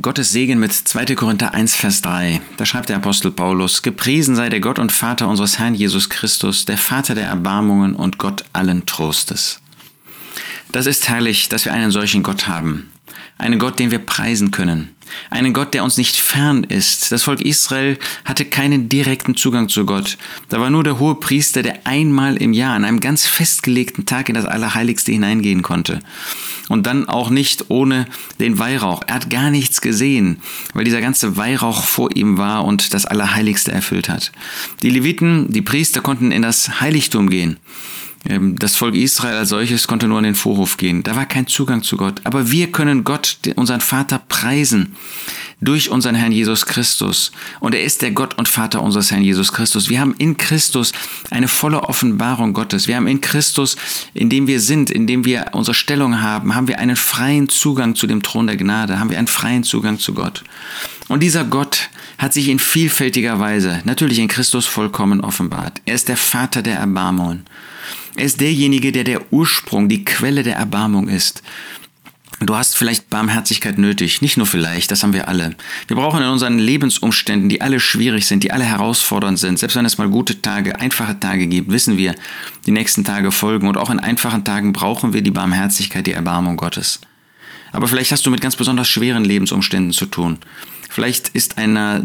Gottes Segen mit 2. Korinther 1, Vers 3. Da schreibt der Apostel Paulus, Gepriesen sei der Gott und Vater unseres Herrn Jesus Christus, der Vater der Erbarmungen und Gott allen Trostes. Das ist herrlich, dass wir einen solchen Gott haben. Einen Gott, den wir preisen können. Einen Gott, der uns nicht fern ist. Das Volk Israel hatte keinen direkten Zugang zu Gott. Da war nur der hohe Priester, der einmal im Jahr an einem ganz festgelegten Tag in das Allerheiligste hineingehen konnte. Und dann auch nicht ohne den Weihrauch. Er hat gar nichts gesehen, weil dieser ganze Weihrauch vor ihm war und das Allerheiligste erfüllt hat. Die Leviten, die Priester konnten in das Heiligtum gehen. Ähm, das Volk Israel als solches konnte nur in den Vorhof gehen. Da war kein Zugang zu Gott. Aber wir können Gott, unseren Vater, preisen durch unseren Herrn Jesus Christus. Und er ist der Gott und Vater unseres Herrn Jesus Christus. Wir haben in Christus eine volle Offenbarung Gottes. Wir haben in Christus, in dem wir sind, in dem wir unsere Stellung haben, haben wir einen freien Zugang zu dem Thron der Gnade, haben wir einen freien Zugang zu Gott. Und dieser Gott hat sich in vielfältiger Weise, natürlich in Christus vollkommen offenbart. Er ist der Vater der Erbarmungen. Er ist derjenige, der der Ursprung, die Quelle der Erbarmung ist. Du hast vielleicht Barmherzigkeit nötig, nicht nur vielleicht, das haben wir alle. Wir brauchen in unseren Lebensumständen, die alle schwierig sind, die alle herausfordernd sind, selbst wenn es mal gute Tage, einfache Tage gibt, wissen wir, die nächsten Tage folgen und auch in einfachen Tagen brauchen wir die Barmherzigkeit, die Erbarmung Gottes. Aber vielleicht hast du mit ganz besonders schweren Lebensumständen zu tun. Vielleicht ist einer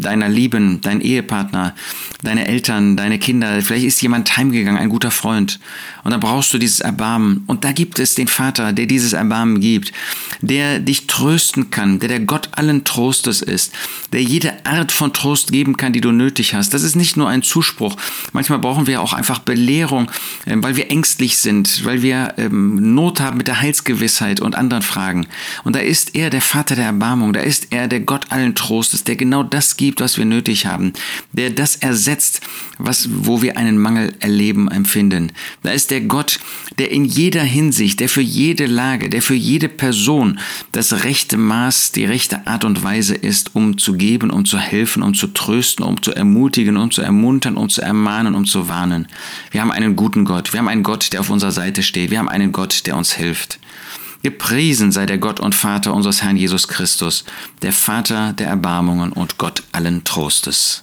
deiner Lieben, dein Ehepartner, deine Eltern, deine Kinder, vielleicht ist jemand heimgegangen, ein guter Freund. Und da brauchst du dieses Erbarmen. Und da gibt es den Vater, der dieses Erbarmen gibt, der dich trösten kann, der der Gott allen Trostes ist, der jede Art von Trost geben kann, die du nötig hast. Das ist nicht nur ein Zuspruch. Manchmal brauchen wir auch einfach Belehrung, ähm, weil wir ängstlich sind, weil wir ähm, Not haben mit der Heilsgewissheit und anderen Fragen. Und da ist er der Vater der Erbarmung, da ist er der Gott allen Trostes, der genau das gibt, was wir nötig haben, der das ersetzt, was, wo wir einen Mangel erleben, empfinden. Da ist der Gott, der in jeder Hinsicht, der für jede Lage, der für jede Person das rechte Maß, die rechte Art und Weise ist, um zu geben, um zu helfen, um zu trösten, um zu ermutigen, um zu ermuntern, um zu ermahnen, um zu warnen. Wir haben einen guten Gott, wir haben einen Gott, der auf unserer Seite steht, wir haben einen Gott, der uns hilft. Gepriesen sei der Gott und Vater unseres Herrn Jesus Christus, der Vater der Erbarmungen und Gott allen Trostes.